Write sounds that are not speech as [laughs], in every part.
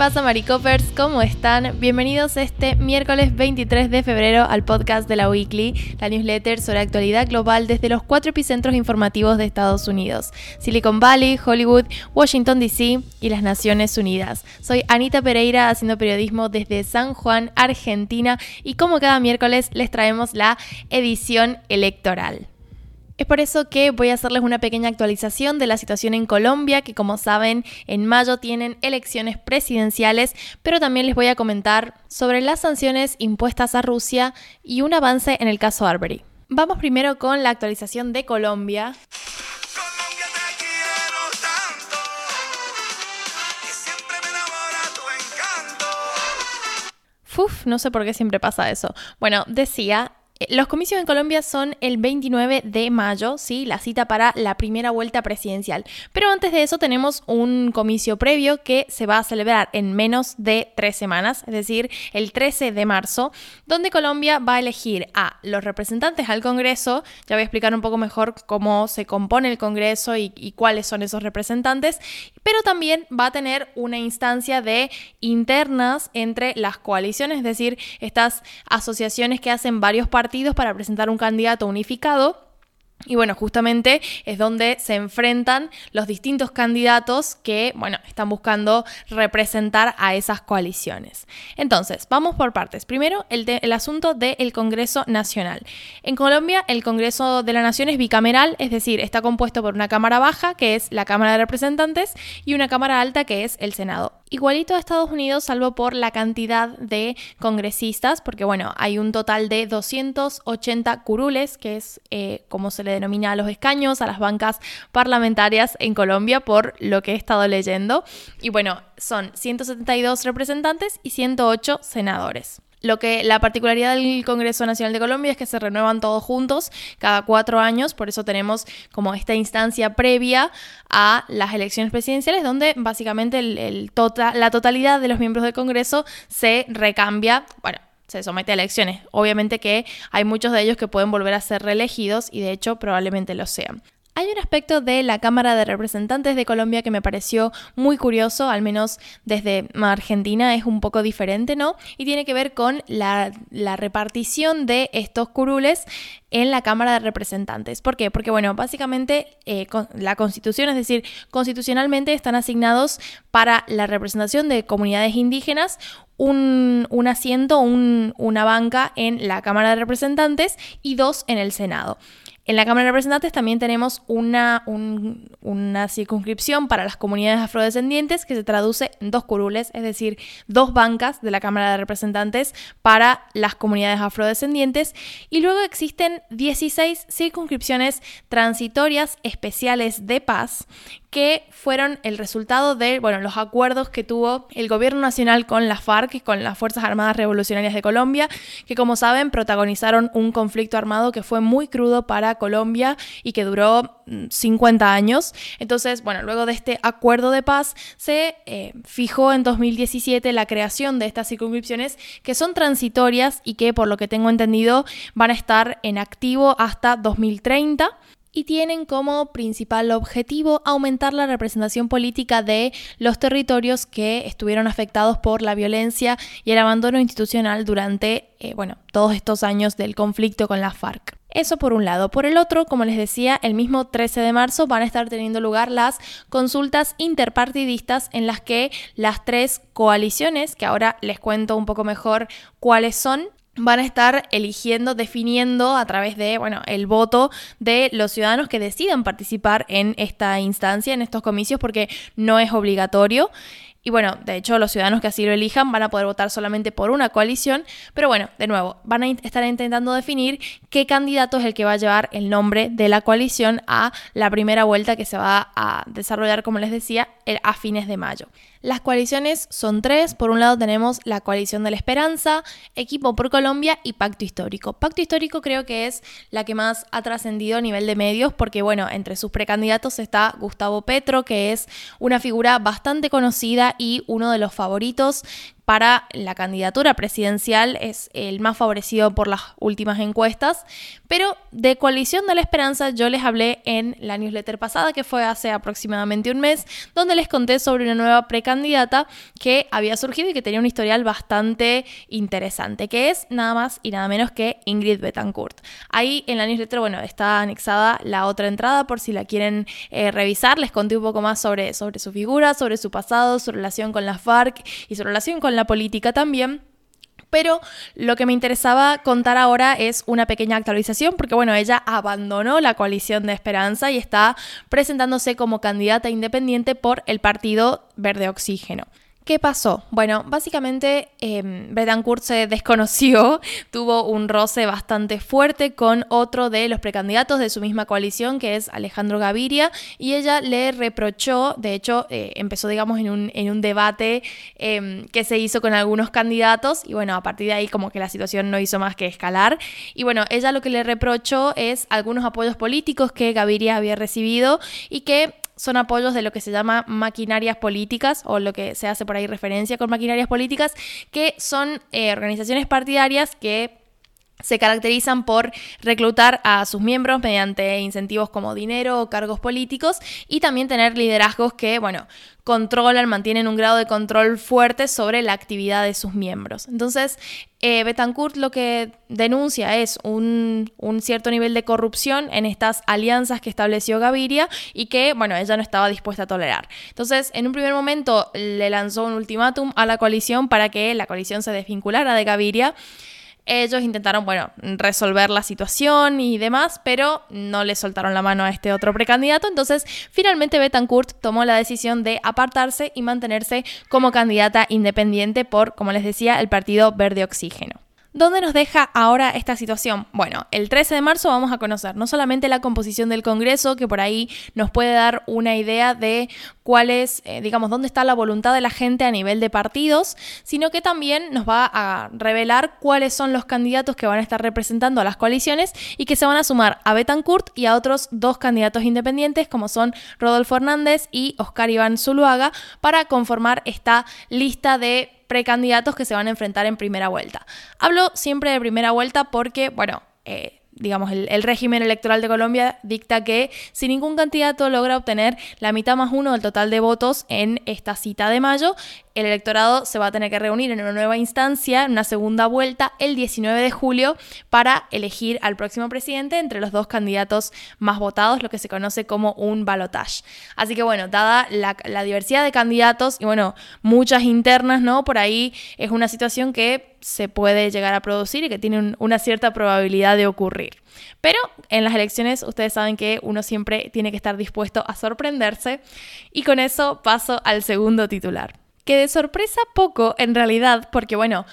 pasa, Maricopers? ¿Cómo están? Bienvenidos este miércoles 23 de febrero al podcast de la Weekly, la newsletter sobre actualidad global desde los cuatro epicentros informativos de Estados Unidos: Silicon Valley, Hollywood, Washington DC y las Naciones Unidas. Soy Anita Pereira haciendo periodismo desde San Juan, Argentina, y como cada miércoles les traemos la edición electoral. Es por eso que voy a hacerles una pequeña actualización de la situación en Colombia, que como saben en mayo tienen elecciones presidenciales, pero también les voy a comentar sobre las sanciones impuestas a Rusia y un avance en el caso Arbery. Vamos primero con la actualización de Colombia. Uf, no sé por qué siempre pasa eso. Bueno, decía, los comicios en Colombia son el 29 de mayo, ¿sí? La cita para la primera vuelta presidencial. Pero antes de eso tenemos un comicio previo que se va a celebrar en menos de tres semanas, es decir, el 13 de marzo, donde Colombia va a elegir a los representantes al Congreso. Ya voy a explicar un poco mejor cómo se compone el Congreso y, y cuáles son esos representantes. Pero también va a tener una instancia de internas entre las coaliciones, es decir, estas asociaciones que hacen varios partidos para presentar un candidato unificado y bueno, justamente es donde se enfrentan los distintos candidatos que, bueno, están buscando representar a esas coaliciones. Entonces, vamos por partes. Primero, el, el asunto del Congreso Nacional. En Colombia, el Congreso de la Nación es bicameral, es decir, está compuesto por una Cámara Baja, que es la Cámara de Representantes, y una Cámara Alta, que es el Senado. Igualito a Estados Unidos, salvo por la cantidad de congresistas, porque bueno, hay un total de 280 curules, que es eh, como se le denomina a los escaños, a las bancas parlamentarias en Colombia, por lo que he estado leyendo. Y bueno, son 172 representantes y 108 senadores. Lo que la particularidad del Congreso Nacional de Colombia es que se renuevan todos juntos cada cuatro años, por eso tenemos como esta instancia previa a las elecciones presidenciales, donde básicamente tota-, la totalidad de los miembros del Congreso se recambia, bueno, se somete a elecciones. Obviamente que hay muchos de ellos que pueden volver a ser reelegidos y de hecho probablemente lo sean. Hay un aspecto de la Cámara de Representantes de Colombia que me pareció muy curioso, al menos desde Argentina es un poco diferente, ¿no? Y tiene que ver con la, repartición de estos curules en la Cámara de Representantes. ¿Por qué? Porque, bueno, básicamente eh, la Constitución, es decir, constitucionalmente están asignados para la representación de comunidades indígenas un, asiento, una banca en la Cámara de Representantes y dos en el Senado. En la Cámara de Representantes también tenemos una, una circunscripción para las comunidades afrodescendientes que se traduce en dos curules, es decir, dos bancas de la Cámara de Representantes para las comunidades afrodescendientes. Y luego existen 16 circunscripciones transitorias especiales de paz que fueron el resultado de bueno, los acuerdos que tuvo el gobierno nacional con la FARC, con las Fuerzas Armadas Revolucionarias de Colombia, que como saben protagonizaron un conflicto armado que fue muy crudo para Colombia y que duró 50 mm, años. Entonces, bueno, luego de este acuerdo de paz se eh, fijó en 2017 la creación de estas circunscripciones que son transitorias y que por lo que tengo entendido van a estar en activo hasta 2030 y tienen como principal objetivo aumentar la representación política de los territorios que estuvieron afectados por la violencia y el abandono institucional durante, eh, bueno, todos estos años del conflicto con la FARC. Eso por un lado. Por el otro, como les decía, el mismo 13 de marzo van a estar teniendo lugar las consultas interpartidistas en las que las tres coaliciones, que ahora les cuento un poco mejor cuáles son, van a estar eligiendo, definiendo a través de, bueno, el voto de los ciudadanos que decidan participar en esta instancia, en estos comicios, porque no es obligatorio. Y bueno, de hecho los ciudadanos que así lo elijan van a poder votar solamente por una coalición, pero bueno, de nuevo, van a estar intentando definir qué candidato es el que va a llevar el nombre de la coalición a la primera vuelta que se va a desarrollar, como les decía, a fines de mayo. Las coaliciones son tres. Por un lado tenemos la coalición de la esperanza, Equipo por Colombia y Pacto Histórico. Pacto Histórico creo que es la que más ha trascendido a nivel de medios porque, bueno, entre sus precandidatos está Gustavo Petro, que es una figura bastante conocida y uno de los favoritos para la candidatura presidencial, es el más favorecido por las últimas encuestas, pero de Coalición de la Esperanza yo les hablé en la newsletter pasada, que fue hace aproximadamente un mes, donde les conté sobre una nueva precandidata que había surgido y que tenía un historial bastante interesante, que es nada más y nada menos que Ingrid Betancourt. Ahí en la newsletter, bueno, está anexada la otra entrada por si la quieren eh, revisar. Les conté un poco más sobre, sobre su figura, sobre su pasado, su relación con la FARC y su relación con la política también. Pero lo que me interesaba contar ahora es una pequeña actualización, porque bueno, ella abandonó la coalición de Esperanza y está presentándose como candidata independiente por el Partido Verde Oxígeno. ¿Qué pasó? Bueno, básicamente eh, se desconoció, [laughs] tuvo un roce bastante fuerte con otro de los precandidatos de su misma coalición, que es Alejandro Gaviria, y ella le reprochó, de hecho, eh, empezó, digamos, en un, en un debate em, que se hizo con algunos candidatos, y bueno, a partir de ahí como que la situación no hizo más que escalar, y bueno, ella lo que le reprochó es algunos apoyos políticos que Gaviria había recibido y que son apoyos de lo que se llama maquinarias políticas o lo que se hace por ahí referencia con maquinarias políticas, que son eh, organizaciones partidarias que se caracterizan por reclutar a sus miembros mediante incentivos como dinero o cargos políticos y también tener liderazgos que, bueno, controlan, mantienen un grado de control fuerte sobre la actividad de sus miembros. Entonces, eh, Betancourt lo que denuncia es un, un, cierto nivel de corrupción en estas alianzas que estableció Gaviria y que, bueno, ella no estaba dispuesta a tolerar. Entonces, en un primer momento le lanzó un ultimátum a la coalición para que la coalición se desvinculara de Gaviria. Ellos intentaron, bueno, resolver la situación y demás, pero no le soltaron la mano a este otro precandidato. Entonces, finalmente Betancourt tomó la decisión de apartarse y mantenerse como candidata independiente por, como les decía, el Partido Verde Oxígeno. ¿Dónde nos deja ahora esta situación? Bueno, el 13 de marzo vamos a conocer no solamente la composición del Congreso, que por ahí nos puede dar una idea de cuál es, eh, digamos, dónde está la voluntad de la gente a nivel de partidos, sino que también nos va a revelar cuáles son los candidatos que van a estar representando a las coaliciones y que se van a sumar a Betancourt y a otros dos candidatos independientes, como son Rodolfo Hernández y Oscar Iván Zuluaga, para conformar esta lista de precandidatos que se van a enfrentar en primera vuelta. Hablo siempre de primera vuelta porque, bueno, eh, digamos, el, régimen electoral de Colombia dicta que si ningún candidato logra obtener la mitad más uno del total de votos en esta cita de mayo, el electorado se va a tener que reunir en una nueva instancia, en una segunda vuelta, el 19 de julio, para elegir al próximo presidente entre los dos candidatos más votados, lo que se conoce como un balotage. Así que bueno, dada la, la diversidad de candidatos y bueno, muchas internas, ¿no? Por ahí es una situación que se puede llegar a producir y que tiene un, una cierta probabilidad de ocurrir. Pero en las elecciones ustedes saben que uno siempre tiene que estar dispuesto a sorprenderse y con eso paso al segundo titular que de sorpresa poco en realidad, porque bueno,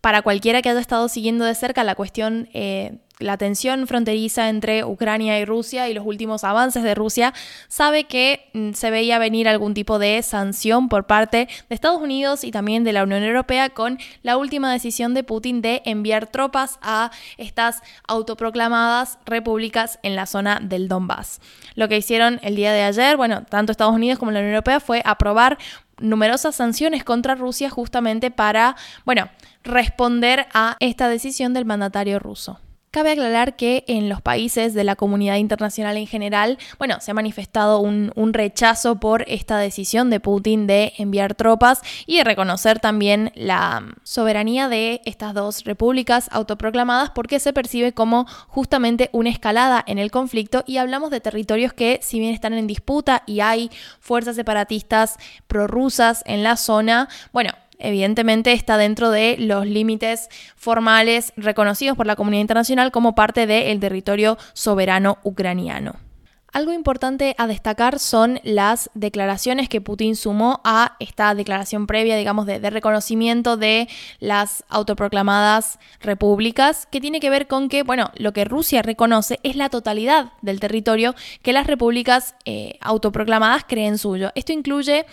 para cualquiera que haya estado siguiendo de cerca la cuestión, eh, la tensión fronteriza entre Ucrania y Rusia y los últimos avances de Rusia, sabe que mm, se veía venir algún tipo de sanción por parte de Estados Unidos y también de la Unión Europea con la última decisión de Putin de enviar tropas a estas autoproclamadas repúblicas en la zona del Donbass. Lo que hicieron el día de ayer, bueno, tanto Estados Unidos como la Unión Europea fue aprobar numerosas sanciones contra Rusia justamente para, bueno, responder a esta decisión del mandatario ruso. Cabe aclarar que en los países de la comunidad internacional en general, bueno, se ha manifestado un, rechazo por esta decisión de Putin de enviar tropas y de reconocer también la soberanía de estas dos repúblicas autoproclamadas porque se percibe como justamente una escalada en el conflicto y hablamos de territorios que si bien están en disputa y hay fuerzas separatistas prorrusas en la zona, bueno, evidentemente está dentro de los límites formales reconocidos por la comunidad internacional como parte del territorio soberano ucraniano. Algo importante a destacar son las declaraciones que Putin sumó a esta declaración previa, digamos, de, reconocimiento de las autoproclamadas repúblicas, que tiene que ver con que, bueno, lo que Rusia reconoce es la totalidad del territorio que las repúblicas eh, autoproclamadas creen suyo. Esto incluye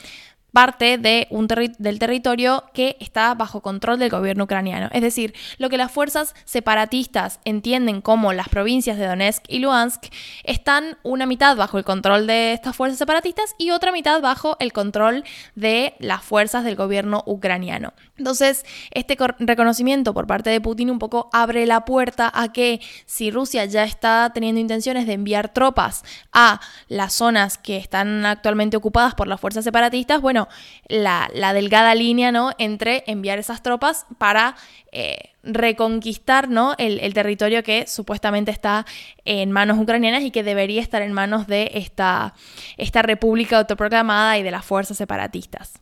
parte del territorio que está bajo control del gobierno ucraniano. Es decir, lo que las fuerzas separatistas entienden como las provincias de Donetsk y Luhansk están una mitad bajo el control de estas fuerzas separatistas y otra mitad bajo el control de las fuerzas del gobierno ucraniano. Entonces, este reconocimiento por parte de Putin un poco abre la puerta a que si Rusia ya está teniendo intenciones de enviar tropas a las zonas que están actualmente ocupadas por las fuerzas separatistas, bueno, la, delgada línea, ¿no? Entre enviar esas tropas para eh, reconquistar, ¿no? El, el, territorio que supuestamente está en manos ucranianas y que debería estar en manos de esta, esta república autoproclamada y de las fuerzas separatistas.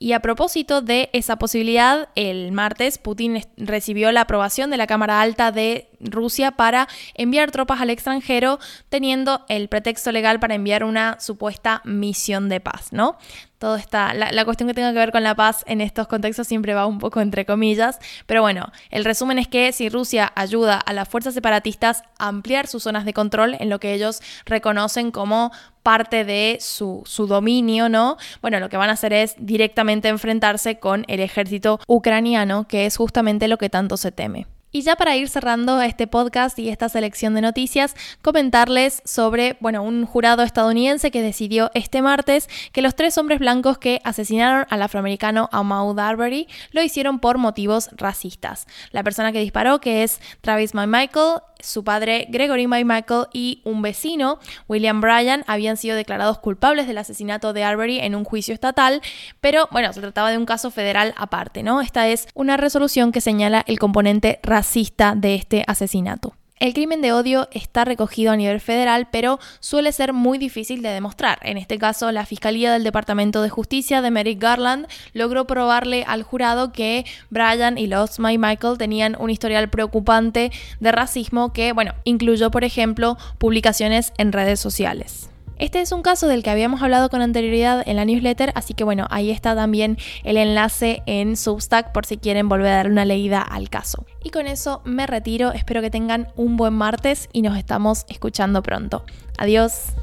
Y a propósito de esa posibilidad, el martes Putin recibió la aprobación de la Cámara Alta de Rusia para enviar tropas al extranjero, teniendo el pretexto legal para enviar una supuesta misión de paz, ¿no? Todo está, la, cuestión que tenga que ver con la paz en estos contextos siempre va un poco entre comillas, pero bueno, el resumen es que si Rusia ayuda a las fuerzas separatistas a ampliar sus zonas de control en lo que ellos reconocen como parte de su, su dominio, ¿no? Bueno, lo que van a hacer es directamente enfrentarse con el ejército ucraniano, que es justamente lo que tanto se teme. Y ya para ir cerrando este podcast y esta selección de noticias, comentarles sobre, bueno, un jurado estadounidense que decidió este martes que los tres hombres blancos que asesinaron al afroamericano Ahmaud Arbery lo hicieron por motivos racistas. La persona que disparó, que es Travis McMichael, su padre Gregory Michael y un vecino, William Bryan, habían sido declarados culpables del asesinato de Arbery en un juicio estatal, pero bueno, se trataba de un caso federal aparte, ¿no? Esta es una resolución que señala el componente racista de este asesinato. El crimen de odio está recogido a nivel federal, pero suele ser muy difícil de demostrar. En este caso, la Fiscalía del Departamento de Justicia de Merrick Garland logró probarle al jurado que Brian y los My Michael tenían un historial preocupante de racismo que, bueno, incluyó, por ejemplo, publicaciones en redes sociales. Este es un caso del que habíamos hablado con anterioridad en la newsletter, así que bueno, ahí está también el enlace en Substack por si quieren volver a dar una leída al caso. Y con eso me retiro, espero que tengan un buen martes y nos estamos escuchando pronto. Adiós.